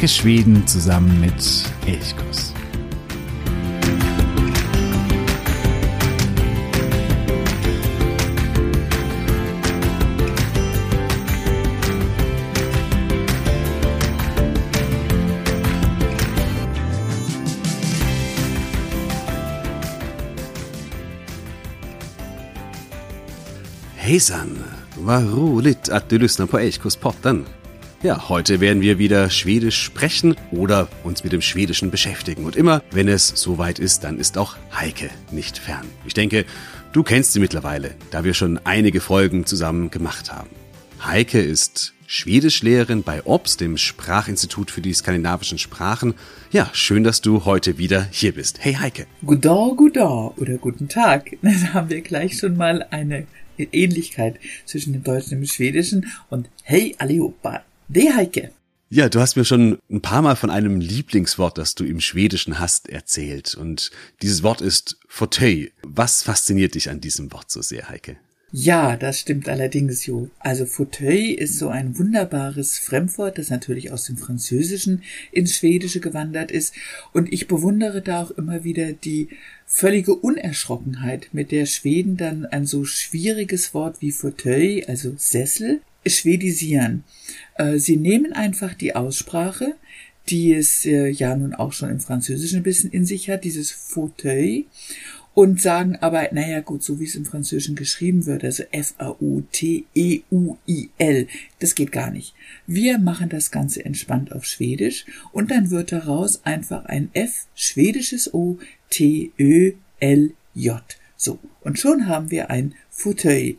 Entdecke Schweden zusammen mit Elchkuss. Hejsan! Vad roligt att du lyssnar på Elchkuss-podden. Ja, heute werden wir wieder Schwedisch sprechen oder uns mit dem Schwedischen beschäftigen. Und immer, wenn es soweit ist, dann ist auch Heike nicht fern. Ich denke, du kennst sie mittlerweile, da wir schon einige Folgen zusammen gemacht haben. Heike ist Schwedischlehrerin bei OBS, dem Sprachinstitut für die skandinavischen Sprachen. Ja, schön, dass du heute wieder hier bist. Hey Heike. Guten Tag, oder guten Tag. Dann haben wir gleich schon mal eine Ähnlichkeit zwischen dem Deutschen und dem Schwedischen. Und hey allihopa, De Heike. Ja, du hast mir schon ein paar Mal von einem Lieblingswort, das du im Schwedischen hast, erzählt. Und dieses Wort ist Fauteuil. Was fasziniert dich an diesem Wort so sehr, Heike? Ja, das stimmt allerdings, Jo. Also Fauteuil ist so ein wunderbares Fremdwort, das natürlich aus dem Französischen ins Schwedische gewandert ist. Und ich bewundere da auch immer wieder die völlige Unerschrockenheit, mit der Schweden dann ein so schwieriges Wort wie Fauteuil, also Sessel, schwedisieren. Äh, sie nehmen einfach die Aussprache, die es äh, ja nun auch schon im Französischen ein bisschen in sich hat, dieses Fauteuil, und sagen aber, naja gut, so wie es im Französischen geschrieben wird, also F-A-U-T-E-U-I-L, das geht gar nicht. Wir machen das Ganze entspannt auf Schwedisch und dann wird daraus einfach ein F, schwedisches O, T-Ö-L-J. So, und schon haben wir ein Fauteuil.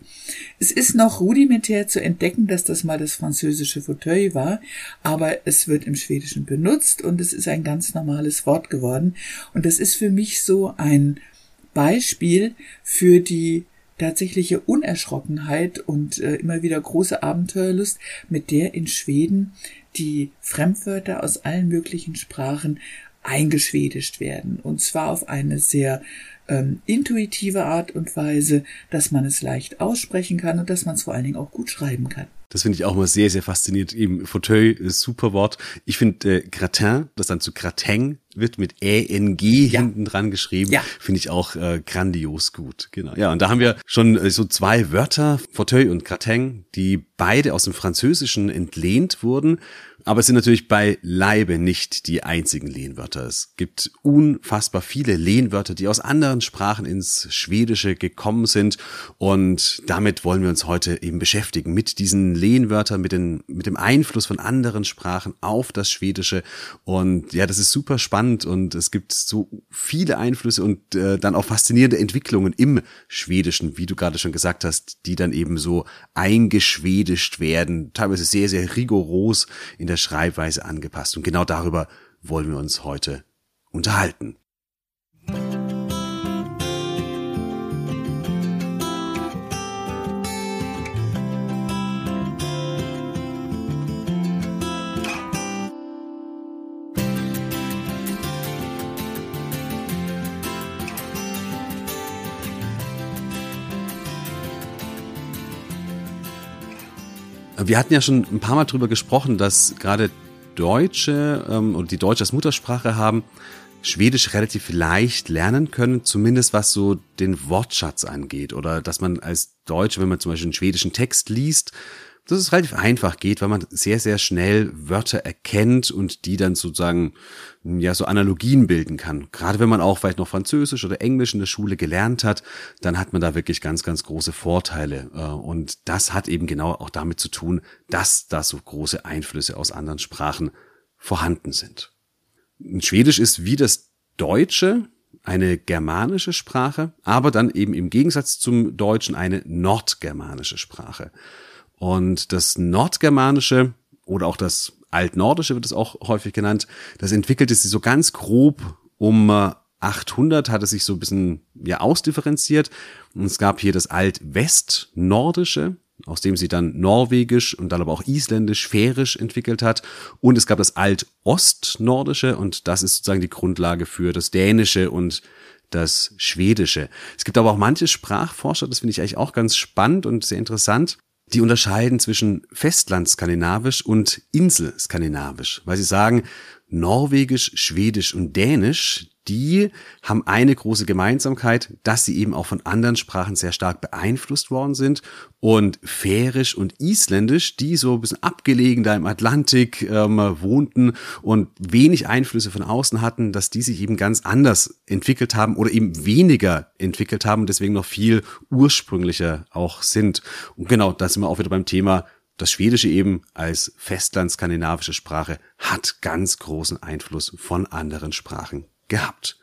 Es ist noch rudimentär zu entdecken, dass das mal das französische Fauteuil war, aber es wird im Schwedischen benutzt und es ist ein ganz normales Wort geworden. Und das ist für mich so ein Beispiel für die tatsächliche Unerschrockenheit und äh, immer wieder große Abenteuerlust, mit der in Schweden die Fremdwörter aus allen möglichen Sprachen eingeschwedischt werden. Und zwar auf eine sehr ähm, intuitive Art und Weise, dass man es leicht aussprechen kann und dass man es vor allen Dingen auch gut schreiben kann. Das finde ich auch mal sehr, sehr faszinierend. Eben Fauteuil ist super Wort. Ich finde äh, Gratin, das dann zu Gratin wird mit E-N-G ja. hinten dran geschrieben, ja. finde ich auch äh, grandios gut. Genau. Ja, und da haben wir schon äh, so zwei Wörter, Fauteuil und Gratin, die beide aus dem Französischen entlehnt wurden. Aber es sind natürlich bei Leibe nicht die einzigen Lehnwörter. Es gibt unfassbar viele Lehnwörter, die aus anderen Sprachen ins Schwedische gekommen sind. Und damit wollen wir uns heute eben beschäftigen mit diesen Lehnwörtern, mit, den, mit dem Einfluss von anderen Sprachen auf das Schwedische. Und ja, das ist super spannend und es gibt so viele Einflüsse und äh, dann auch faszinierende Entwicklungen im Schwedischen, wie du gerade schon gesagt hast, die dann eben so eingeschwedischt werden, teilweise sehr, sehr rigoros in der Schreibweise angepasst. Und genau darüber wollen wir uns heute unterhalten. Wir hatten ja schon ein paar Mal drüber gesprochen, dass gerade Deutsche ähm, und die Deutsche als Muttersprache haben, Schwedisch relativ leicht lernen können, zumindest was so den Wortschatz angeht. Oder dass man als Deutsche, wenn man zum Beispiel einen schwedischen Text liest, dass es relativ einfach geht, weil man sehr, sehr schnell Wörter erkennt und die dann sozusagen, ja, so Analogien bilden kann. Gerade wenn man auch vielleicht noch Französisch oder Englisch in der Schule gelernt hat, dann hat man da wirklich ganz, ganz große Vorteile. Äh, und das hat eben genau auch damit zu tun, dass da so große Einflüsse aus anderen Sprachen vorhanden sind. Schwedisch ist wie das Deutsche eine germanische Sprache, aber dann eben im Gegensatz zum Deutschen eine nordgermanische Sprache. Und das Nordgermanische oder auch das Altnordische wird es auch häufig genannt, das entwickelte sich so ganz grob um 800 hat es sich so ein bisschen ja ausdifferenziert und es gab hier das Alt-Westnordische, aus dem sie dann Norwegisch und dann aber auch Isländisch, Färisch entwickelt hat. Und es gab das Alt-Ostnordische und das ist sozusagen die Grundlage für das Dänische und das Schwedische. Es gibt aber auch manche Sprachforscher, das finde ich eigentlich auch ganz spannend und sehr interessant, die unterscheiden zwischen Festlandskandinavisch und Inselskandinavisch, weil sie sagen, Norwegisch, Schwedisch und Dänisch, die haben eine große Gemeinsamkeit, dass sie eben auch von anderen Sprachen sehr stark beeinflusst worden sind. Und Färisch und Isländisch, die so ein bisschen abgelegen da im Atlantik ähm, wohnten und wenig Einflüsse von außen hatten, dass die sich eben ganz anders entwickelt haben oder eben weniger entwickelt haben und deswegen noch viel ursprünglicher auch sind. Und genau, da sind wir auch wieder beim Thema das Schwedische eben als festlandskandinavische Sprache hat ganz großen Einfluss von anderen Sprachen gehabt.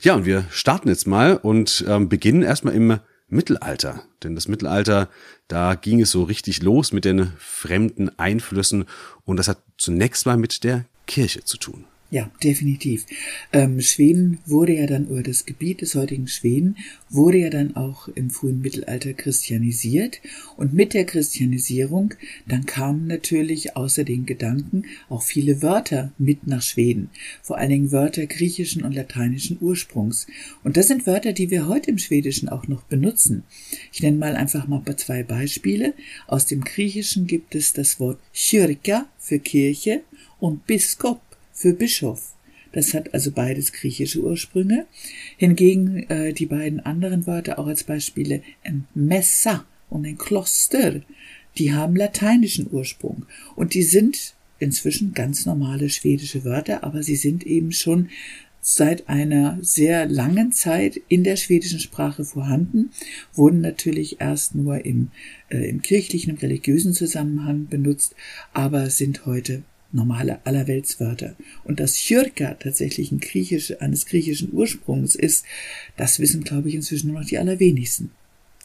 Ja, und wir starten jetzt mal und ähm, beginnen erstmal im Mittelalter. Denn das Mittelalter, da ging es so richtig los mit den fremden Einflüssen und das hat zunächst mal mit der Kirche zu tun. Ja, definitiv. Ähm, Schweden wurde ja dann, oder das Gebiet des heutigen Schweden wurde ja dann auch im frühen Mittelalter christianisiert. Und mit der Christianisierung, dann kamen natürlich außer den Gedanken auch viele Wörter mit nach Schweden. Vor allen Dingen Wörter griechischen und lateinischen Ursprungs. Und das sind Wörter, die wir heute im Schwedischen auch noch benutzen. Ich nenne mal einfach mal zwei Beispiele. Aus dem Griechischen gibt es das Wort Kyrka für Kirche und Biskop für Bischof. Das hat also beides griechische Ursprünge. Hingegen äh, die beiden anderen Wörter auch als Beispiele ein Messa und ein Kloster, die haben lateinischen Ursprung und die sind inzwischen ganz normale schwedische Wörter, aber sie sind eben schon seit einer sehr langen Zeit in der schwedischen Sprache vorhanden, wurden natürlich erst nur im, äh, im kirchlichen, im religiösen Zusammenhang benutzt, aber sind heute normale Allerweltswörter. Und dass Chyrka tatsächlich ein griechisch, eines griechischen Ursprungs ist, das wissen, glaube ich, inzwischen nur noch die allerwenigsten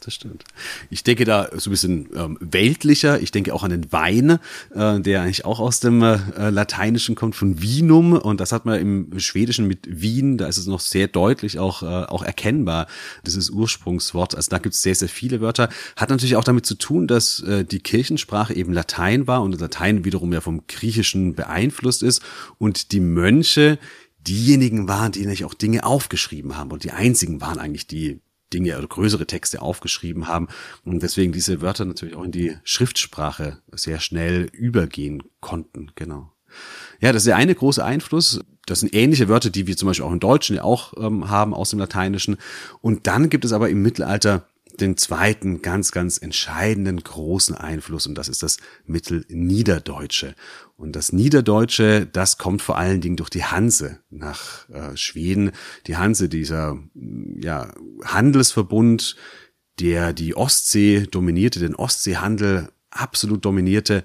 das stimmt. Ich denke da so ein bisschen ähm, weltlicher. Ich denke auch an den Wein, äh, der eigentlich auch aus dem äh, Lateinischen kommt, von Vinum. Und das hat man im Schwedischen mit Wien, da ist es noch sehr deutlich auch, äh, auch erkennbar, dieses Ursprungswort. Also da gibt es sehr, sehr viele Wörter. Hat natürlich auch damit zu tun, dass äh, die Kirchensprache eben Latein war und Latein wiederum ja vom Griechischen beeinflusst ist. Und die Mönche, diejenigen waren, die natürlich auch Dinge aufgeschrieben haben. Und die einzigen waren eigentlich, die Dinge oder größere Texte aufgeschrieben haben und deswegen diese Wörter natürlich auch in die Schriftsprache sehr schnell übergehen konnten, genau. Ja, das ist der eine große Einfluss. Das sind ähnliche Wörter, die wir zum Beispiel auch im Deutschen ja auch ähm, haben aus dem Lateinischen. Und dann gibt es aber im Mittelalter den zweiten ganz, ganz entscheidenden großen Einfluss und das ist das Mittelniederdeutsche. Und das Niederdeutsche, das kommt vor allen Dingen durch die Hanse nach äh, Schweden. Die Hanse, dieser ja, Handelsverbund, der die Ostsee dominierte, den Ostseehandel absolut dominierte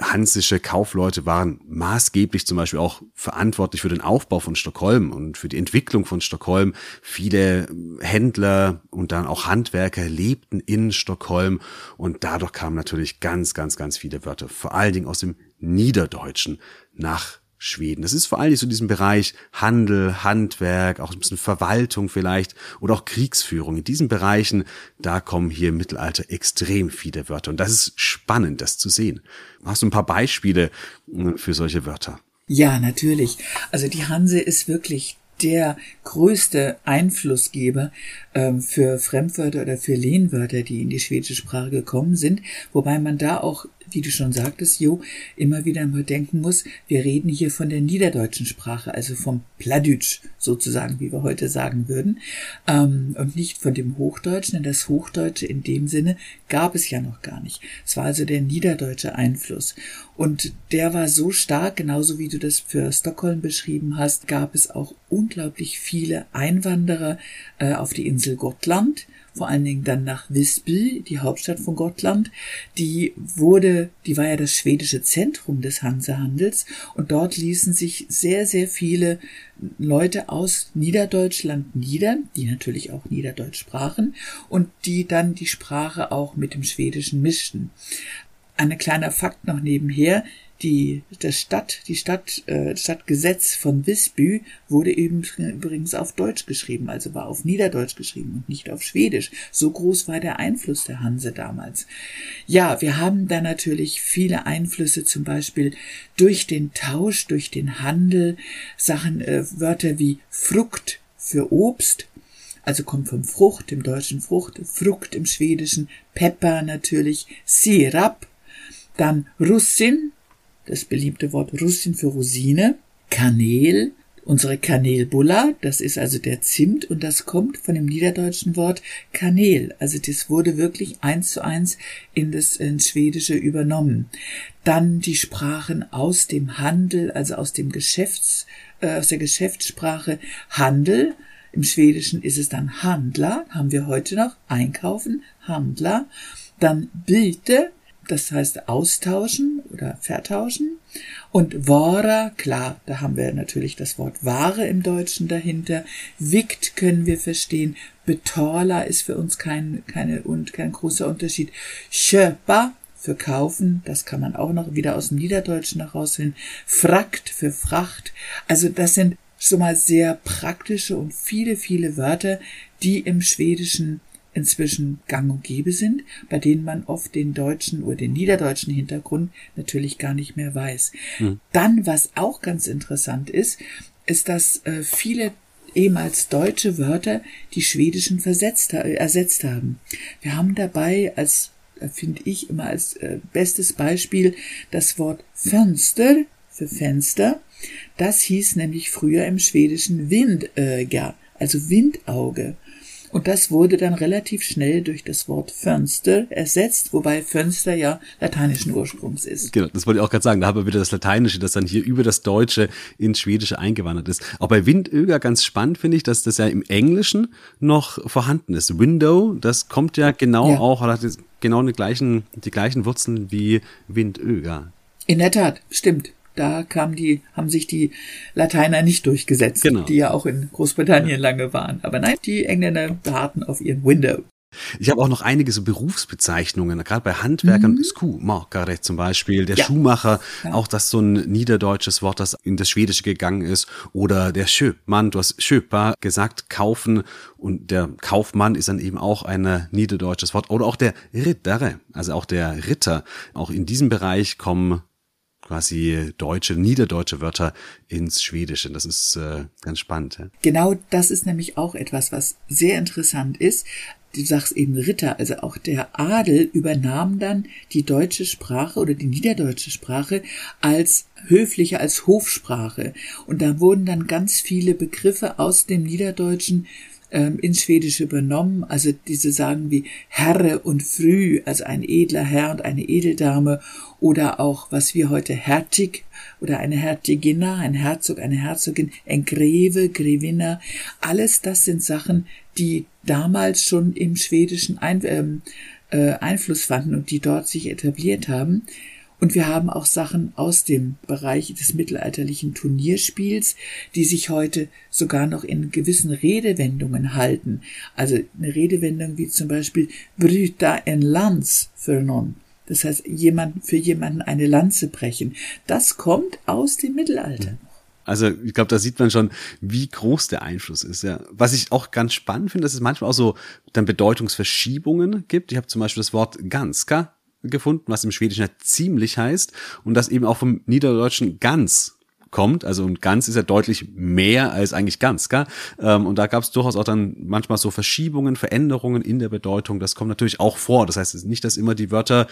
hansische Kaufleute waren maßgeblich zum Beispiel auch verantwortlich für den Aufbau von Stockholm und für die Entwicklung von Stockholm. Viele Händler und dann auch Handwerker lebten in Stockholm und dadurch kamen natürlich ganz, ganz, ganz viele Wörter, vor allen Dingen aus dem Niederdeutschen nach Schweden. Das ist vor allem so diesem Bereich Handel, Handwerk, auch ein bisschen Verwaltung vielleicht oder auch Kriegsführung. In diesen Bereichen, da kommen hier im Mittelalter extrem viele Wörter. Und das ist spannend, das zu sehen. Hast du ein paar Beispiele äh, für solche Wörter? Ja, natürlich. Also die Hanse ist wirklich der größte Einflussgeber ähm, für Fremdwörter oder für Lehnwörter, die in die schwedische Sprache gekommen sind, wobei man da auch wie du schon sagtest, Jo, immer wieder mal denken muss, wir reden hier von der niederdeutschen Sprache, also vom Pladütsch sozusagen, wie wir heute sagen würden, ähm, und nicht von dem Hochdeutschen, denn das Hochdeutsche in dem Sinne gab es ja noch gar nicht. Es war also der niederdeutsche Einfluss. Und der war so stark, genauso wie du das für Stockholm beschrieben hast, gab es auch unglaublich viele Einwanderer äh, auf die Insel Gottland, vor allen Dingen dann nach Visby, die Hauptstadt von Gottland. Die wurde, die war ja das schwedische Zentrum des Hansehandels und dort ließen sich sehr, sehr viele Leute aus Niederdeutschland nieder, die natürlich auch Niederdeutsch sprachen und die dann die Sprache auch mit dem Schwedischen mischten. Ein kleiner Fakt noch nebenher die, das Stadt, die Stadt, äh, Stadtgesetz von Visby wurde eben übrigens auf Deutsch geschrieben, also war auf Niederdeutsch geschrieben und nicht auf Schwedisch. So groß war der Einfluss der Hanse damals. Ja, wir haben da natürlich viele Einflüsse, zum Beispiel durch den Tausch, durch den Handel, Sachen, äh, Wörter wie Frucht für Obst also kommt vom Frucht, im deutschen Frucht, Frucht im schwedischen, Pepper natürlich, Sirap, dann Russin, das beliebte Wort Russin für Rosine, Kanel, unsere Kanelbulla, das ist also der Zimt und das kommt von dem niederdeutschen Wort Kanel. Also das wurde wirklich eins zu eins in das ins Schwedische übernommen. Dann die Sprachen aus dem Handel, also aus dem Geschäfts, äh, aus der Geschäftssprache Handel. Im Schwedischen ist es dann Handler, haben wir heute noch, einkaufen, Handler. Dann Biete, das heißt austauschen oder vertauschen. Und Wara, klar, da haben wir natürlich das Wort Ware im Deutschen dahinter. Wikt können wir verstehen. Betorla ist für uns kein, keine, und kein großer Unterschied. Schöpa für kaufen, das kann man auch noch wieder aus dem Niederdeutschen herausfinden. Frakt für Fracht. Also das sind schon mal sehr praktische und viele, viele Wörter, die im Schwedischen inzwischen gang und gäbe sind, bei denen man oft den deutschen oder den niederdeutschen Hintergrund natürlich gar nicht mehr weiß. Mhm. Dann, was auch ganz interessant ist, ist, dass äh, viele ehemals deutsche Wörter die schwedischen versetzt, äh, ersetzt haben. Wir haben dabei als äh, finde ich immer als äh, bestes Beispiel das Wort Fenster für Fenster. Das hieß nämlich früher im Schwedischen Windöga, also Windauge. Und das wurde dann relativ schnell durch das Wort Fönster ersetzt, wobei Fönster ja lateinischen Ursprungs ist. Genau, das wollte ich auch gerade sagen. Da haben wir wieder das Lateinische, das dann hier über das Deutsche ins Schwedische eingewandert ist. Auch bei Windöger ganz spannend finde ich, dass das ja im Englischen noch vorhanden ist. Window, das kommt ja genau ja. auch, hat genau die gleichen, die gleichen Wurzeln wie Windöger. In der Tat, stimmt da kam die, haben sich die Lateiner nicht durchgesetzt, genau. die ja auch in Großbritannien ja. lange waren. Aber nein, die Engländer beharrten auf ihren Window. Ich habe auch noch einige so Berufsbezeichnungen, gerade bei Handwerkern, mhm. Skumakare zum Beispiel, der ja. Schuhmacher, ja. auch das so ein niederdeutsches Wort, das in das Schwedische gegangen ist, oder der Schöpmann, du hast Schöpa gesagt, kaufen, und der Kaufmann ist dann eben auch ein niederdeutsches Wort, oder auch der Rittere, also auch der Ritter, auch in diesem Bereich kommen quasi deutsche, niederdeutsche Wörter ins Schwedische. Das ist äh, ganz spannend. Ja? Genau das ist nämlich auch etwas, was sehr interessant ist. Du sagst eben Ritter, also auch der Adel übernahm dann die deutsche Sprache oder die niederdeutsche Sprache als höfliche, als Hofsprache. Und da wurden dann ganz viele Begriffe aus dem Niederdeutschen ähm, ins Schwedische übernommen. Also diese Sagen wie Herre und Früh, also ein edler Herr und eine Edeldame oder auch, was wir heute Hertig oder eine Hertiginna, ein Herzog, eine Herzogin, ein Greve, Grevinna, alles das sind Sachen, die damals schon im Schwedischen ein, ähm, äh, Einfluss fanden und die dort sich etabliert haben. Und wir haben auch Sachen aus dem Bereich des mittelalterlichen Turnierspiels, die sich heute sogar noch in gewissen Redewendungen halten. Also eine Redewendung wie zum Beispiel Bryta en Lanz für non. Das heißt, jemand, für jemanden eine Lanze brechen. Das kommt aus dem Mittelalter. Also ich glaube, da sieht man schon, wie groß der Einfluss ist. Ja. Was ich auch ganz spannend finde, dass es manchmal auch so dann Bedeutungsverschiebungen gibt. Ich habe zum Beispiel das Wort Ganska gefunden, was im Schwedischen ja ziemlich heißt und das eben auch vom Niederdeutschen ganz kommt. Also und ganz ist ja deutlich mehr als eigentlich ganz, gell? Ähm, und da gab es durchaus auch dann manchmal so Verschiebungen, Veränderungen in der Bedeutung. Das kommt natürlich auch vor. Das heißt nicht, dass immer die Wörter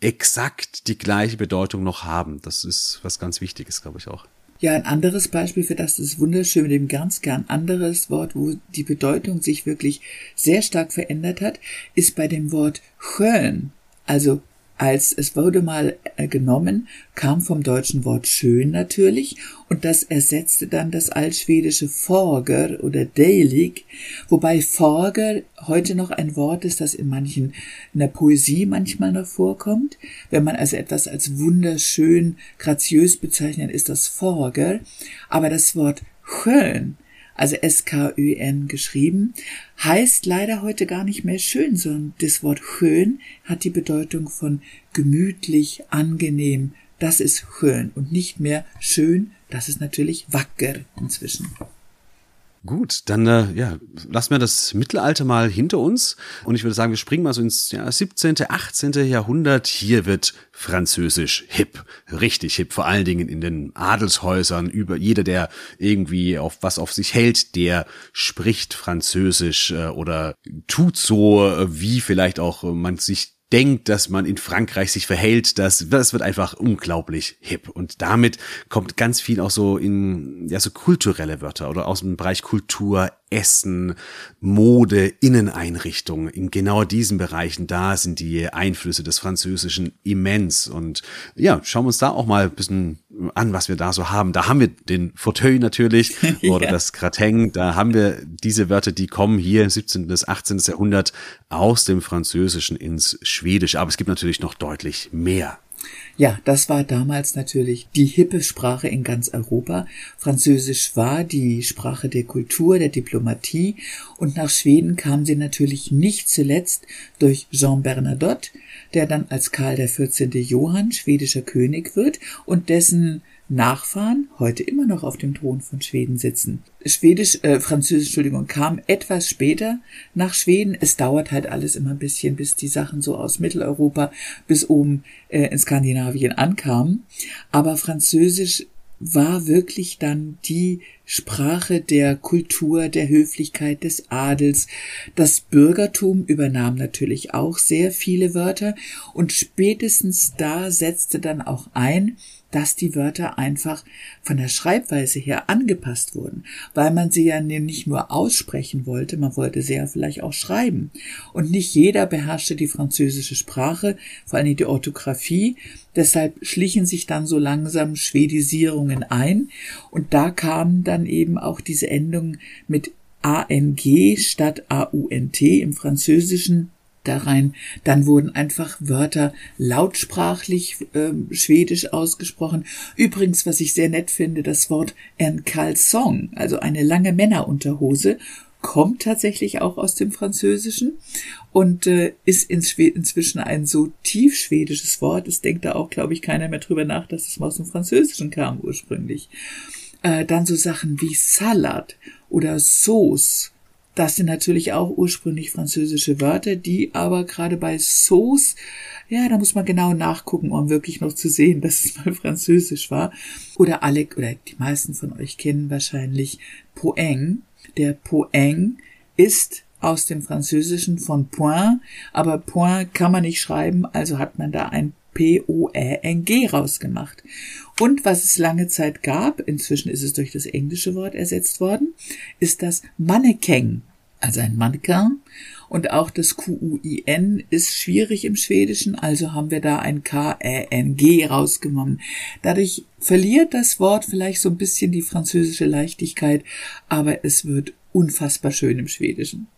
exakt die gleiche Bedeutung noch haben. Das ist was ganz Wichtiges, glaube ich auch. Ja, ein anderes Beispiel für das ist wunderschön mit dem ganz gern anderes Wort, wo die Bedeutung sich wirklich sehr stark verändert hat, ist bei dem Wort schön. Also als es wurde mal äh, genommen, kam vom deutschen Wort schön natürlich und das ersetzte dann das altschwedische Forger oder Deilig, wobei Forger heute noch ein Wort ist, das in manchen, in der Poesie manchmal noch vorkommt. Wenn man also etwas als wunderschön, graziös bezeichnet, ist das Forger, aber das Wort schön also S-K-Ö-N geschrieben, heißt leider heute gar nicht mehr schön, sondern das Wort schön hat die Bedeutung von gemütlich, angenehm. Das ist schön und nicht mehr schön. Das ist natürlich wacker inzwischen. Gut, dann äh, ja, lassen wir das Mittelalter mal hinter uns und ich würde sagen, wir springen mal so ins ja, 17., 18. Jahrhundert. Hier wird Französisch hip, richtig hip, vor allen Dingen in den Adelshäusern. Über jeder, der irgendwie auf was auf sich hält, der spricht Französisch äh, oder tut so, äh, wie vielleicht auch man sich denkt, dass man in Frankreich sich verhält, das, das wird einfach unglaublich hip. Und damit kommt ganz viel auch so in, ja, so kulturelle Wörter oder aus dem Bereich Kultur, Essen, Mode, Inneneinrichtungen. In genau diesen Bereichen, da sind die Einflüsse des Französischen immens. Und ja, schauen wir uns da auch mal ein bisschen an, was wir da so haben. Da haben wir den Fauteuil natürlich oder ja. das Gratin. Da haben wir diese Wörter, die kommen hier im 17. bis 18. Jahrhundert aus dem Französischen ins Schwedische. Aber es gibt natürlich noch deutlich mehr. Ja, das war damals natürlich die hippe Sprache in ganz Europa. Französisch war die Sprache der Kultur, der Diplomatie und nach Schweden kam sie natürlich nicht zuletzt durch Jean Bernadotte, der dann als Karl XIV. Johann schwedischer König wird und dessen Nachfahren heute immer noch auf dem Thron von Schweden sitzen. Schwedisch, äh, Französisch, Entschuldigung, kam etwas später nach Schweden. Es dauert halt alles immer ein bisschen, bis die Sachen so aus Mitteleuropa bis oben äh, in Skandinavien ankamen. Aber Französisch war wirklich dann die Sprache der Kultur, der Höflichkeit, des Adels. Das Bürgertum übernahm natürlich auch sehr viele Wörter und spätestens da setzte dann auch ein, dass die Wörter einfach von der Schreibweise her angepasst wurden, weil man sie ja nicht nur aussprechen wollte, man wollte sie ja vielleicht auch schreiben. Und nicht jeder beherrschte die französische Sprache, vor allem die Orthographie. Deshalb schlichen sich dann so langsam Schwedisierungen ein und da kamen dann eben auch diese Endungen mit ANG statt AUNT im Französischen da rein. Dann wurden einfach Wörter lautsprachlich äh, schwedisch ausgesprochen. Übrigens, was ich sehr nett finde, das Wort en caleçon, also eine lange Männerunterhose, kommt tatsächlich auch aus dem Französischen und äh, ist inzwischen ein so tief schwedisches Wort. Es denkt da auch, glaube ich, keiner mehr drüber nach, dass es mal aus dem Französischen kam ursprünglich. Äh, dann so Sachen wie Salat oder Sauce das sind natürlich auch ursprünglich französische Wörter, die aber gerade bei Sauce, ja, da muss man genau nachgucken, um wirklich noch zu sehen, dass es mal französisch war. Oder alle, oder die meisten von euch kennen wahrscheinlich Poeng. Der Poeng ist aus dem Französischen von Point, aber Point kann man nicht schreiben, also hat man da ein P-O-E-N-G rausgemacht. Und was es lange Zeit gab, inzwischen ist es durch das englische Wort ersetzt worden, ist das Mannequin, also ein Mannequin. Und auch das Q-U-I-N ist schwierig im Schwedischen, also haben wir da ein K-E-N-G rausgenommen. Dadurch verliert das Wort vielleicht so ein bisschen die französische Leichtigkeit, aber es wird unfassbar schön im Schwedischen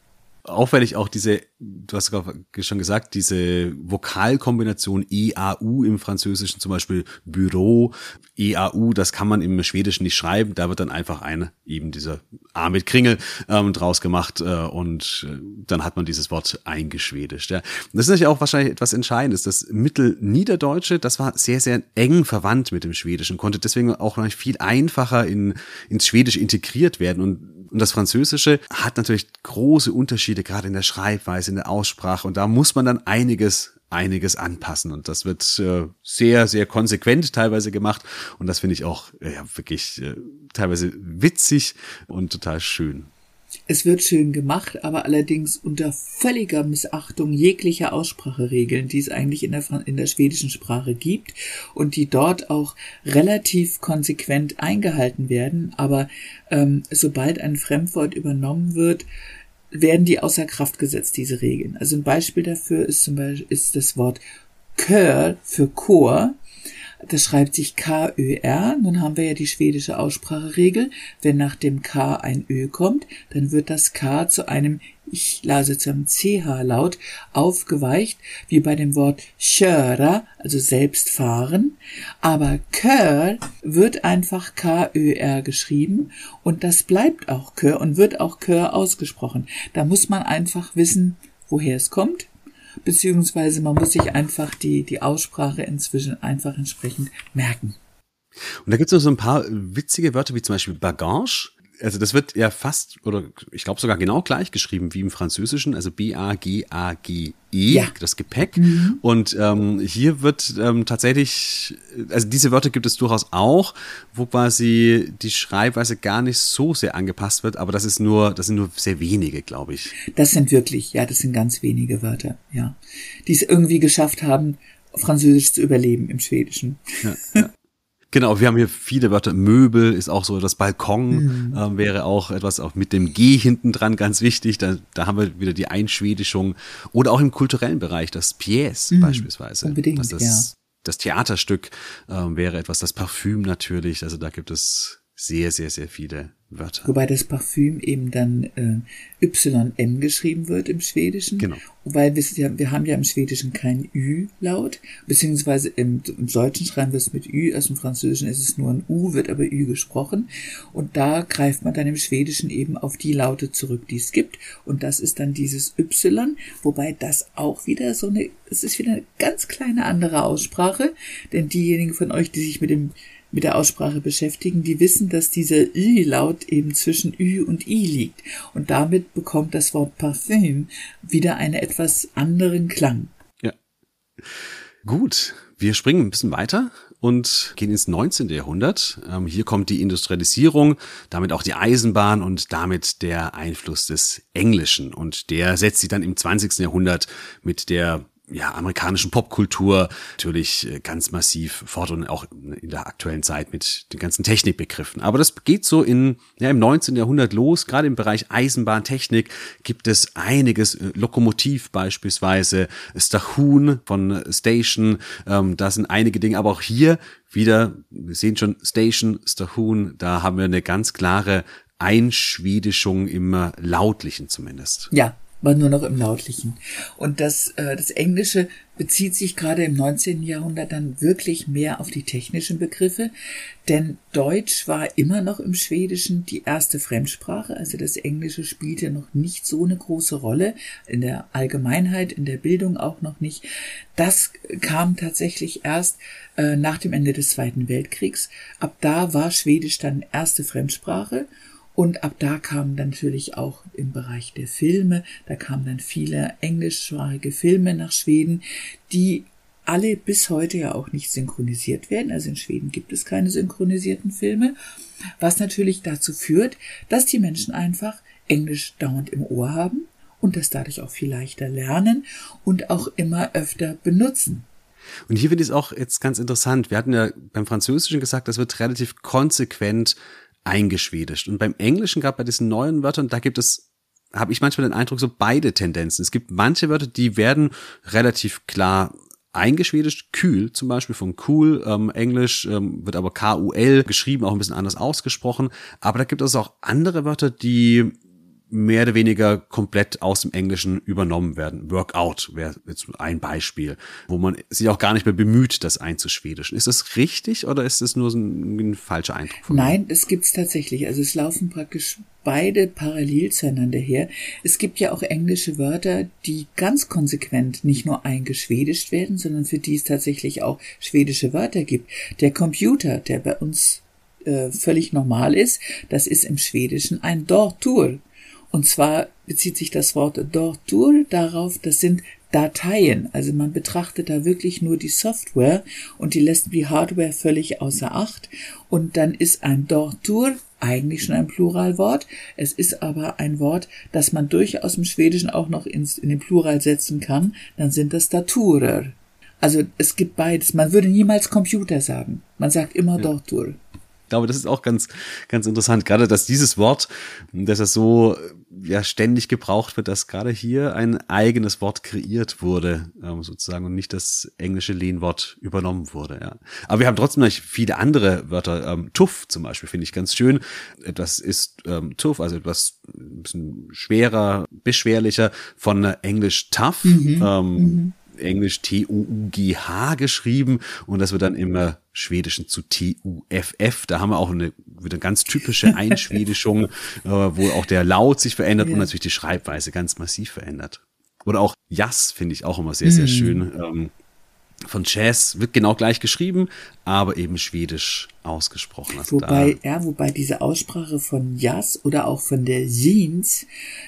auffällig auch diese, du hast schon gesagt, diese Vokalkombination EAU im Französischen, zum Beispiel Büro, EAU, das kann man im Schwedischen nicht schreiben, da wird dann einfach ein, eben dieser A mit Kringel ähm, draus gemacht äh, und äh, dann hat man dieses Wort eingeschwedischt. Ja. Das ist natürlich auch wahrscheinlich etwas Entscheidendes. Das Mittelniederdeutsche, das war sehr, sehr eng verwandt mit dem Schwedischen, konnte deswegen auch noch viel einfacher in, ins Schwedisch integriert werden und und das Französische hat natürlich große Unterschiede, gerade in der Schreibweise, in der Aussprache. Und da muss man dann einiges einiges anpassen und das wird äh, sehr sehr konsequent teilweise gemacht und das finde ich auch äh, wirklich äh, teilweise witzig und total schön. Es wird schön gemacht, aber allerdings unter völliger Missachtung jeglicher Ausspracheregeln, die es eigentlich in der, in der schwedischen Sprache gibt und die dort auch relativ konsequent eingehalten werden. Aber ähm, sobald ein Fremdwort übernommen wird, werden die außer Kraft gesetzt, diese Regeln. Also ein Beispiel dafür ist zum Beispiel ist das Wort Chör für Chor. Das schreibt sich K-Ö-R. Nun haben wir ja die schwedische Ausspracheregel. Wenn nach dem K ein Ö kommt, dann wird das K zu einem, ich lase zum CH-Laut, aufgeweicht, wie bei dem Wort köra, also selbst fahren. Aber Kör wird einfach K-Ö-R geschrieben und das bleibt auch Kör und wird auch Kör ausgesprochen. Da muss man einfach wissen, woher es kommt beziehungsweise man muss sich einfach die, die Aussprache inzwischen einfach entsprechend merken. Und da gibt es noch so ein paar witzige Wörter, wie zum Beispiel Bagage. Also das wird ja fast oder ich glaube sogar genau gleich geschrieben wie im Französischen, also B-A-G-A-G-E, ja. das Gepäck. Mhm. Und ähm, hier wird ähm, tatsächlich, also diese Wörter gibt es durchaus auch, wo quasi die Schreibweise gar nicht so sehr angepasst wird, aber das ist nur, das sind nur sehr wenige, glaube ich. Das sind wirklich, ja, das sind ganz wenige Wörter, ja, die es irgendwie geschafft haben, Französisch zu überleben im Schwedischen. Ja, ja. Genau, wir haben hier viele Wörter. Möbel ist auch so, das Balkon mhm. äh, wäre auch etwas auch mit dem G hinten dran ganz wichtig. Da, da haben wir wieder die Einschwedischung. Oder auch im kulturellen Bereich, das Pièce mhm. beispielsweise. Unbedingt, das, ja. das Theaterstück äh, wäre etwas, das Parfüm natürlich. Also da gibt es sehr, sehr, sehr viele Wörter. Wobei das Parfüm eben dann äh, YM geschrieben wird im Schwedischen. Genau. Weil wir, ja, wir haben ja im Schwedischen kein Ü-Laut, beziehungsweise im, im Deutschen schreiben wir es mit Ü, aus dem Französischen ist es nur ein U, wird aber Ü gesprochen. Und da greift man dann im Schwedischen eben auf die Laute zurück, die es gibt. Und das ist dann dieses Y, wobei das auch wieder so eine, es ist wieder eine ganz kleine andere Aussprache, denn diejenigen von euch, die sich mit dem mit der Aussprache beschäftigen, die wissen, dass dieser Ü-Laut eben zwischen Ü und I liegt. Und damit bekommt das Wort Parfüm wieder einen etwas anderen Klang. Ja. Gut, wir springen ein bisschen weiter und gehen ins 19. Jahrhundert. Ähm, hier kommt die Industrialisierung, damit auch die Eisenbahn und damit der Einfluss des Englischen. Und der setzt sich dann im 20. Jahrhundert mit der ja, amerikanischen Popkultur natürlich äh, ganz massiv fort und auch in der aktuellen Zeit mit den ganzen Technikbegriffen. Aber das geht so in, ja, im 19. Jahrhundert los. Gerade im Bereich Eisenbahntechnik gibt es einiges. Äh, Lokomotiv beispielsweise, Stachun von Station, ähm, da sind einige Dinge. Aber auch hier wieder, wir sehen schon Station, Stachun, da haben wir eine ganz klare Einschwedischung im äh, Lautlichen zumindest. Ja, war nur noch im Lautlichen. Und das, äh, das Englische bezieht sich gerade im 19. Jahrhundert dann wirklich mehr auf die technischen Begriffe, denn Deutsch war immer noch im Schwedischen die erste Fremdsprache, also das Englische spielte noch nicht so eine große Rolle, in der Allgemeinheit, in der Bildung auch noch nicht. Das kam tatsächlich erst äh, nach dem Ende des Zweiten Weltkriegs. Ab da war Schwedisch dann erste Fremdsprache und ab da kamen dann natürlich auch im Bereich der Filme, da kamen dann viele englischsprachige Filme nach Schweden, die alle bis heute ja auch nicht synchronisiert werden. Also in Schweden gibt es keine synchronisierten Filme, was natürlich dazu führt, dass die Menschen einfach Englisch dauernd im Ohr haben und das dadurch auch viel leichter lernen und auch immer öfter benutzen. Und hier finde ich es auch jetzt ganz interessant. Wir hatten ja beim Französischen gesagt, das wird relativ konsequent eingeschwedischt. Und beim Englischen, gerade bei diesen neuen Wörtern, da gibt es, habe ich manchmal den Eindruck, so beide Tendenzen. Es gibt manche Wörter, die werden relativ klar eingeschwedischt, kühl zum Beispiel von cool, ähm, Englisch ähm, wird aber K-U-L geschrieben, auch ein bisschen anders ausgesprochen. Aber da gibt es auch andere Wörter, die mehr oder weniger komplett aus dem Englischen übernommen werden. Workout wäre jetzt ein Beispiel, wo man sich auch gar nicht mehr bemüht, das einzuschwedischen. Ist das richtig oder ist das nur ein, ein falscher Eindruck? Von Nein, es gibt's tatsächlich. Also es laufen praktisch beide parallel zueinander her. Es gibt ja auch englische Wörter, die ganz konsequent nicht nur eingeschwedischt werden, sondern für die es tatsächlich auch schwedische Wörter gibt. Der Computer, der bei uns äh, völlig normal ist, das ist im Schwedischen ein Dortur. Und zwar bezieht sich das Wort Dortur darauf, das sind Dateien. Also man betrachtet da wirklich nur die Software und die lässt die Hardware völlig außer Acht. Und dann ist ein Dortur eigentlich schon ein Pluralwort. Es ist aber ein Wort, das man durchaus im Schwedischen auch noch ins, in den Plural setzen kann. Dann sind das Daturer. Also es gibt beides. Man würde niemals Computer sagen. Man sagt immer ja. Dortur. Ich glaube, das ist auch ganz, ganz interessant. Gerade, dass dieses Wort, dass es so ja ständig gebraucht wird, dass gerade hier ein eigenes Wort kreiert wurde, ähm, sozusagen, und nicht das englische Lehnwort übernommen wurde. Ja. Aber wir haben trotzdem noch viele andere Wörter. Ähm, tuff zum Beispiel finde ich ganz schön. Etwas ist ähm, tuff, also etwas ein bisschen schwerer, beschwerlicher von Englisch tough. Mhm. Ähm, mhm. Englisch T-O-U-G-H geschrieben und das wird dann immer Schwedischen zu T-U-F-F. Da haben wir auch eine wieder ganz typische Einschwedischung, äh, wo auch der Laut sich verändert ja. und natürlich die Schreibweise ganz massiv verändert. Oder auch Jas finde ich auch immer sehr, sehr mm. schön. Ähm, von Jazz wird genau gleich geschrieben, aber eben schwedisch ausgesprochen. Also wobei, ja, wobei diese Aussprache von Jazz oder auch von der Jeans,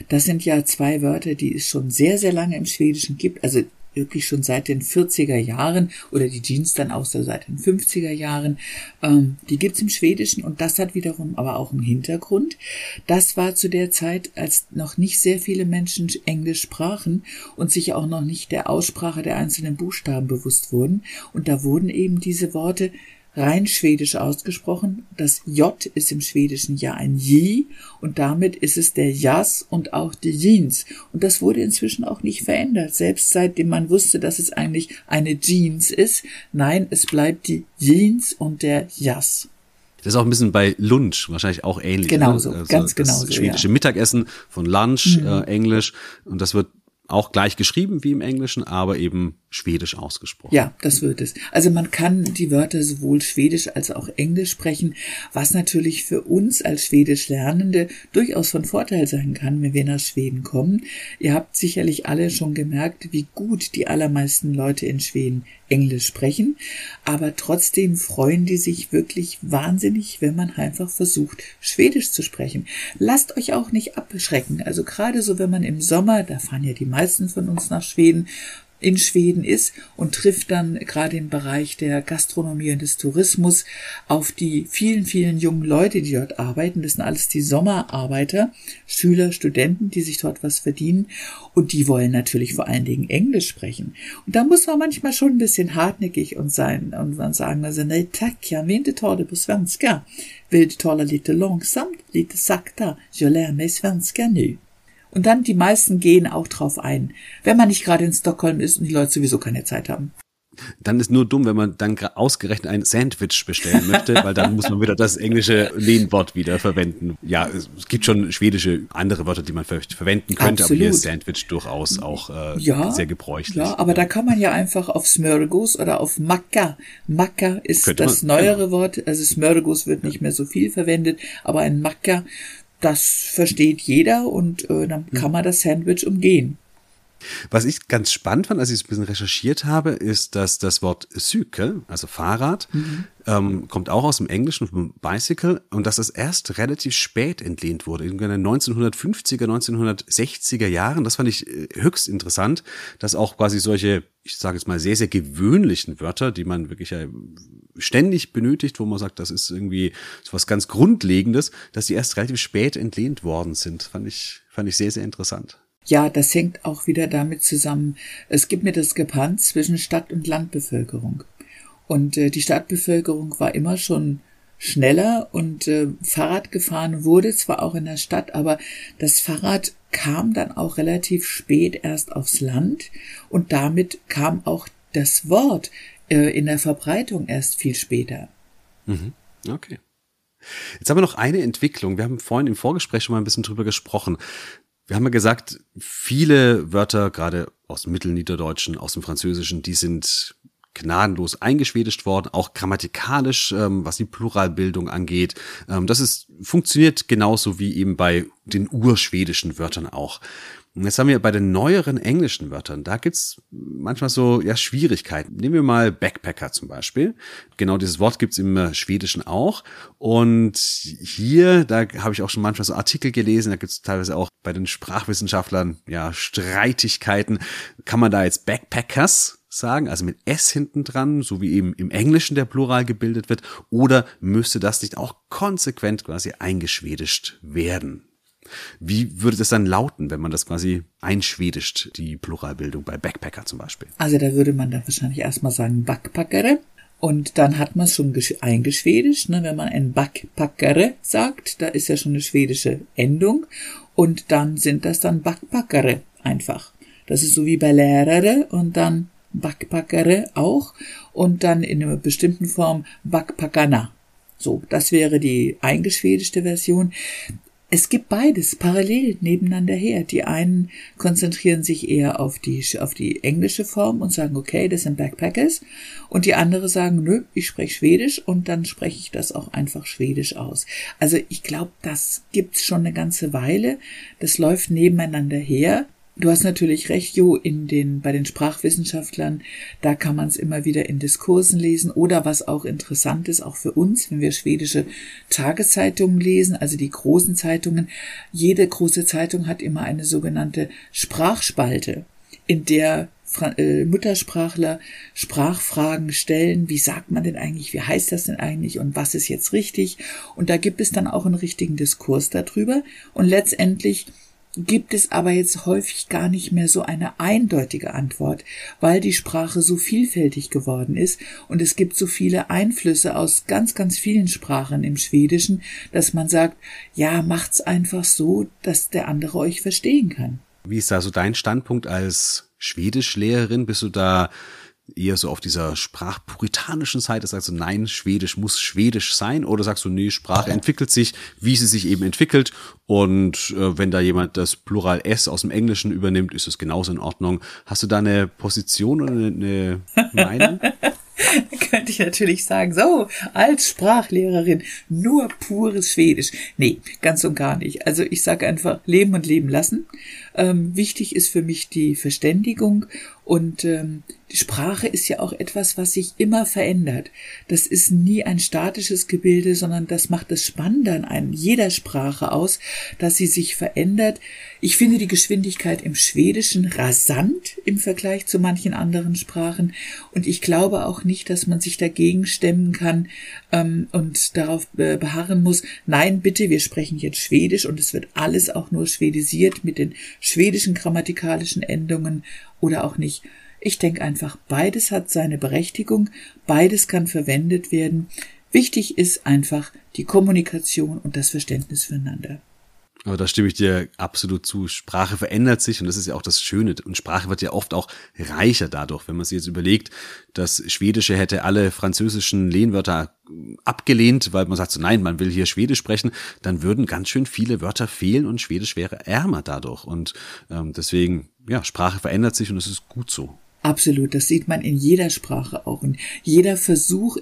das sind ja zwei Wörter, die es schon sehr, sehr lange im Schwedischen gibt. Also wirklich schon seit den 40er Jahren oder die Jeans dann auch so seit den 50er Jahren. Ähm, die gibt's im Schwedischen und das hat wiederum aber auch einen Hintergrund. Das war zu der Zeit, als noch nicht sehr viele Menschen Englisch sprachen und sich auch noch nicht der Aussprache der einzelnen Buchstaben bewusst wurden. Und da wurden eben diese Worte rein schwedisch ausgesprochen. Das J ist im Schwedischen ja ein J und damit ist es der Jas und auch die Jeans. Und das wurde inzwischen auch nicht verändert, selbst seitdem man wusste, dass es eigentlich eine Jeans ist. Nein, es bleibt die Jeans und der Jas. Das ist auch ein bisschen bei Lunch wahrscheinlich auch ähnlich. Genauso, ne? also ganz genau. Das schwedische ja. Mittagessen von Lunch, mhm. äh, Englisch. Und das wird auch gleich geschrieben wie im Englischen, aber eben Schwedisch ausgesprochen. Ja, das wird es. Also man kann die Wörter sowohl Schwedisch als auch Englisch sprechen, was natürlich für uns als Schwedisch Lernende durchaus von Vorteil sein kann, wenn wir nach Schweden kommen. Ihr habt sicherlich alle schon gemerkt, wie gut die allermeisten Leute in Schweden Englisch sprechen, aber trotzdem freuen die sich wirklich wahnsinnig, wenn man einfach versucht, Schwedisch zu sprechen. Lasst euch auch nicht abschrecken. Also gerade so, wenn man im Sommer, da fahren ja die meisten von uns nach Schweden, in Schweden ist und trifft dann gerade im Bereich der Gastronomie und des Tourismus auf die vielen, vielen jungen Leute, die dort arbeiten. Das sind alles die Sommerarbeiter, Schüler, Studenten, die sich dort was verdienen und die wollen natürlich vor allen Dingen Englisch sprechen. Und da muss man manchmal schon ein bisschen hartnäckig und sein und dann sagen, also, nej tack, jag vill inte ta det på svenska. Vill du tala lite långsamt, lite sakta? Jag lär mig svenska nu. Und dann die meisten gehen auch drauf ein, wenn man nicht gerade in Stockholm ist und die Leute sowieso keine Zeit haben. Dann ist nur dumm, wenn man dann ausgerechnet ein Sandwich bestellen möchte, weil dann muss man wieder das englische Lehnwort wieder verwenden. Ja, es gibt schon schwedische andere Wörter, die man vielleicht verwenden könnte, Absolut. aber hier ist Sandwich durchaus auch äh, ja, sehr gebräuchlich. Ja, aber da kann man ja einfach auf Smörgås oder auf Macka. Macka ist könnte das man, neuere ja. Wort, also Smörgås wird nicht mehr so viel verwendet, aber ein Macka das versteht jeder und äh, dann hm. kann man das Sandwich umgehen. Was ich ganz spannend fand, als ich es ein bisschen recherchiert habe, ist, dass das Wort Cycle, also Fahrrad, mhm. ähm, kommt auch aus dem Englischen vom Bicycle und dass es erst relativ spät entlehnt wurde, in den 1950er, 1960er Jahren. Das fand ich äh, höchst interessant, dass auch quasi solche, ich sage jetzt mal, sehr, sehr gewöhnlichen Wörter, die man wirklich ja ständig benötigt, wo man sagt, das ist irgendwie so was ganz Grundlegendes, dass die erst relativ spät entlehnt worden sind. Fand ich, fand ich sehr, sehr interessant. Ja, das hängt auch wieder damit zusammen. Es gibt mir das Gepanz zwischen Stadt- und Landbevölkerung. Und äh, die Stadtbevölkerung war immer schon schneller und äh, Fahrrad gefahren wurde zwar auch in der Stadt, aber das Fahrrad kam dann auch relativ spät erst aufs Land und damit kam auch das Wort in der Verbreitung erst viel später. Mhm. Okay. Jetzt haben wir noch eine Entwicklung. Wir haben vorhin im Vorgespräch schon mal ein bisschen drüber gesprochen. Wir haben ja gesagt, viele Wörter, gerade aus dem Mittelniederdeutschen, aus dem Französischen, die sind gnadenlos eingeschwedischt worden, auch grammatikalisch, ähm, was die Pluralbildung angeht. Ähm, das ist, funktioniert genauso wie eben bei den urschwedischen Wörtern auch. Und jetzt haben wir bei den neueren englischen Wörtern, da gibt's manchmal so ja Schwierigkeiten. Nehmen wir mal Backpacker zum Beispiel. Genau dieses Wort gibt's im äh, Schwedischen auch. Und hier, da habe ich auch schon manchmal so Artikel gelesen, da gibt's teilweise auch bei den Sprachwissenschaftlern ja Streitigkeiten. Kann man da jetzt Backpackers sagen, also mit S hinten dran, so wie eben im Englischen der Plural gebildet wird, oder müsste das nicht auch konsequent quasi eingeschwedischt werden? Wie würde das dann lauten, wenn man das quasi einschwedischt, die Pluralbildung bei Backpacker zum Beispiel? Also da würde man dann wahrscheinlich erstmal sagen Backpackere. Und dann hat man es schon eingeschwedischt, ne? wenn man ein Backpackere sagt, da ist ja schon eine schwedische Endung. Und dann sind das dann Backpackere einfach. Das ist so wie bei Lehrere und dann Backpackere auch und dann in einer bestimmten Form Backpackerna. So, das wäre die eingeschwedischte Version. Es gibt beides parallel nebeneinander her. Die einen konzentrieren sich eher auf die, auf die englische Form und sagen, okay, das sind Backpackers. Und die andere sagen, nö, ich spreche Schwedisch und dann spreche ich das auch einfach Schwedisch aus. Also ich glaube, das gibt's schon eine ganze Weile. Das läuft nebeneinander her Du hast natürlich recht, Jo, in den, bei den Sprachwissenschaftlern, da kann man es immer wieder in Diskursen lesen oder was auch interessant ist, auch für uns, wenn wir schwedische Tageszeitungen lesen, also die großen Zeitungen. Jede große Zeitung hat immer eine sogenannte Sprachspalte, in der äh, Muttersprachler Sprachfragen stellen. Wie sagt man denn eigentlich? Wie heißt das denn eigentlich? Und was ist jetzt richtig? Und da gibt es dann auch einen richtigen Diskurs darüber. Und letztendlich gibt es aber jetzt häufig gar nicht mehr so eine eindeutige Antwort, weil die Sprache so vielfältig geworden ist und es gibt so viele Einflüsse aus ganz, ganz vielen Sprachen im Schwedischen, dass man sagt, ja, macht's einfach so, dass der andere euch verstehen kann. Wie ist da so dein Standpunkt als Schwedischlehrerin? Bist du da eher so auf dieser sprachpuritanischen Seite, sagst du, nein, Schwedisch muss Schwedisch sein? Oder sagst du, nee, Sprache entwickelt sich, wie sie sich eben entwickelt. Und äh, wenn da jemand das Plural S aus dem Englischen übernimmt, ist es genauso in Ordnung. Hast du da eine Position oder eine, eine Meinung? könnte ich natürlich sagen, so, als Sprachlehrerin nur pures Schwedisch. Nee, ganz und gar nicht. Also ich sage einfach, leben und leben lassen. Ähm, wichtig ist für mich die Verständigung und ähm, die Sprache ist ja auch etwas, was sich immer verändert. Das ist nie ein statisches Gebilde, sondern das macht das Spannende an jeder Sprache aus, dass sie sich verändert. Ich finde die Geschwindigkeit im Schwedischen rasant im Vergleich zu manchen anderen Sprachen und ich glaube auch nicht, dass man sich dagegen stemmen kann ähm, und darauf äh, beharren muss, nein, bitte, wir sprechen jetzt Schwedisch und es wird alles auch nur schwedisiert mit den schwedischen grammatikalischen Endungen oder auch nicht. Ich denke einfach, beides hat seine Berechtigung, beides kann verwendet werden. Wichtig ist einfach die Kommunikation und das Verständnis füreinander. Aber da stimme ich dir absolut zu. Sprache verändert sich und das ist ja auch das Schöne. Und Sprache wird ja oft auch reicher dadurch, wenn man sich jetzt überlegt, das Schwedische hätte alle französischen Lehnwörter abgelehnt, weil man sagt so, nein, man will hier Schwedisch sprechen, dann würden ganz schön viele Wörter fehlen und Schwedisch wäre ärmer dadurch. Und ähm, deswegen, ja, Sprache verändert sich und es ist gut so. Absolut, das sieht man in jeder Sprache auch. Und jeder Versuch,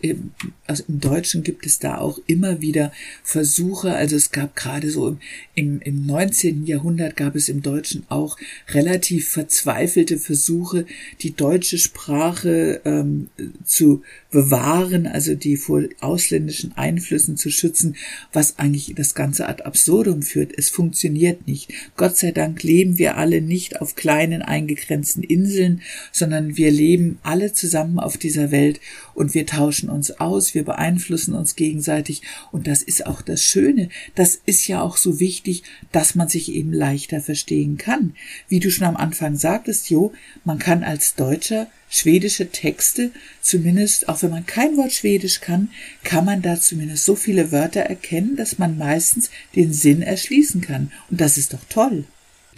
also im Deutschen gibt es da auch immer wieder Versuche. Also es gab gerade so im, im, im 19. Jahrhundert gab es im Deutschen auch relativ verzweifelte Versuche, die deutsche Sprache ähm, zu bewahren, also die vor ausländischen Einflüssen zu schützen, was eigentlich das Ganze ad absurdum führt. Es funktioniert nicht. Gott sei Dank leben wir alle nicht auf kleinen eingegrenzten Inseln, sondern wir leben alle zusammen auf dieser Welt und wir tauschen uns aus, wir beeinflussen uns gegenseitig und das ist auch das Schöne. Das ist ja auch so wichtig, dass man sich eben leichter verstehen kann. Wie du schon am Anfang sagtest, Jo, man kann als Deutscher schwedische Texte, zumindest auch wenn man kein Wort Schwedisch kann, kann man da zumindest so viele Wörter erkennen, dass man meistens den Sinn erschließen kann. Und das ist doch toll.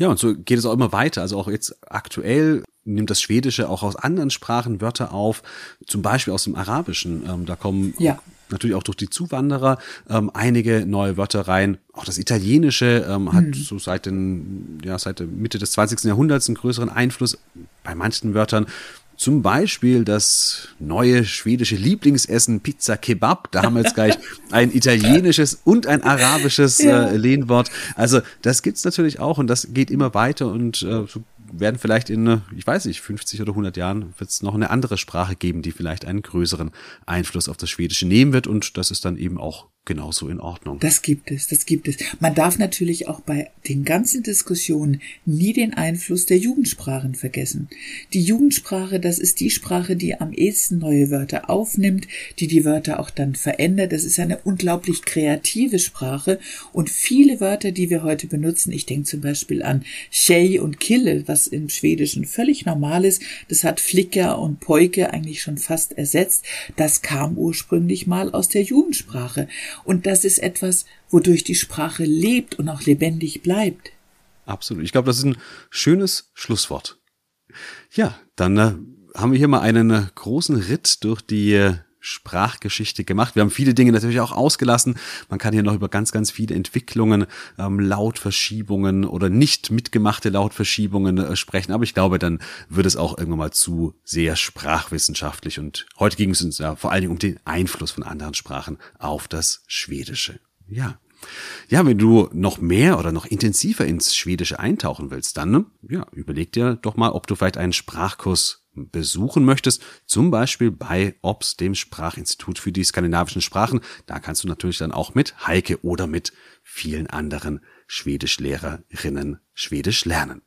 Ja, und so geht es auch immer weiter. Also auch jetzt aktuell nimmt das Schwedische auch aus anderen Sprachen Wörter auf, zum Beispiel aus dem Arabischen. Ähm, da kommen ja. natürlich auch durch die Zuwanderer ähm, einige neue Wörter rein. Auch das Italienische ähm, hat hm. so seit den, ja, seit der Mitte des 20. Jahrhunderts einen größeren Einfluss bei manchen Wörtern. Zum Beispiel das neue schwedische Lieblingsessen Pizza Kebab. Da haben wir jetzt gleich ein italienisches und ein arabisches ja. äh, Lehnwort. Also das gibt's natürlich auch und das geht immer weiter und äh, so werden vielleicht in, ich weiß nicht, 50 oder 100 Jahren wird es noch eine andere Sprache geben, die vielleicht einen größeren Einfluss auf das Schwedische nehmen wird. Und das ist dann eben auch genauso in Ordnung. Das gibt es, das gibt es. Man darf natürlich auch bei den ganzen Diskussionen nie den Einfluss der Jugendsprachen vergessen. Die Jugendsprache, das ist die Sprache, die am ehesten neue Wörter aufnimmt, die die Wörter auch dann verändert. Das ist eine unglaublich kreative Sprache und viele Wörter, die wir heute benutzen, ich denke zum Beispiel an Tjej und Kille, was im Schwedischen völlig normal ist, das hat Flicker und Poike eigentlich schon fast ersetzt. Das kam ursprünglich mal aus der Jugendsprache. Und das ist etwas, wodurch die Sprache lebt und auch lebendig bleibt. Absolut. Ich glaube, das ist ein schönes Schlusswort. Ja, dann äh, haben wir hier mal einen äh, großen Ritt durch die äh, Sprachgeschichte gemacht. Wir haben viele Dinge natürlich auch ausgelassen. Man kann hier noch über ganz, ganz viele Entwicklungen, ähm, Lautverschiebungen oder nicht mitgemachte Lautverschiebungen äh, sprechen. Aber ich glaube, dann wird es auch irgendwann mal zu sehr sprachwissenschaftlich. Und heute ging es uns ja vor allen Dingen um den Einfluss von anderen Sprachen auf das Schwedische. Ja. Ja, wenn du noch mehr oder noch intensiver ins Schwedische eintauchen willst, dann ja, überleg dir doch mal, ob du vielleicht einen Sprachkurs besuchen möchtest, zum Beispiel bei OBS, dem Sprachinstitut für die skandinavischen Sprachen. Da kannst du natürlich dann auch mit Heike oder mit vielen anderen Schwedischlehrerinnen Schwedisch lernen.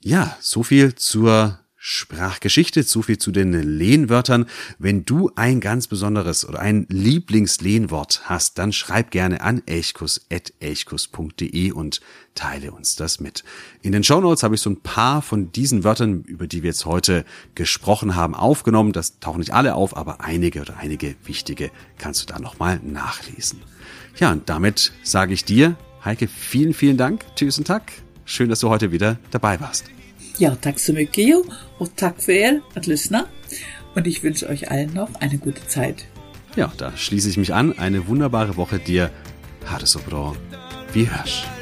Ja, so viel zur Sprachgeschichte, so viel zu den Lehnwörtern. Wenn du ein ganz besonderes oder ein Lieblingslehnwort hast, dann schreib gerne an elchkus.elchkus.de und teile uns das mit. In den Shownotes habe ich so ein paar von diesen Wörtern, über die wir jetzt heute gesprochen haben, aufgenommen. Das tauchen nicht alle auf, aber einige oder einige wichtige kannst du da nochmal nachlesen. Ja, und damit sage ich dir, Heike, vielen, vielen Dank. Tschüss und Tag. Schön, dass du heute wieder dabei warst. Ja, tack så mycket Jo och tack för er att lyssna. Und ich wünsche euch allen noch eine gute Zeit. Ja, da schließe ich mich an. Eine wunderbare Woche dir. Ha det så bra. Vi hörs.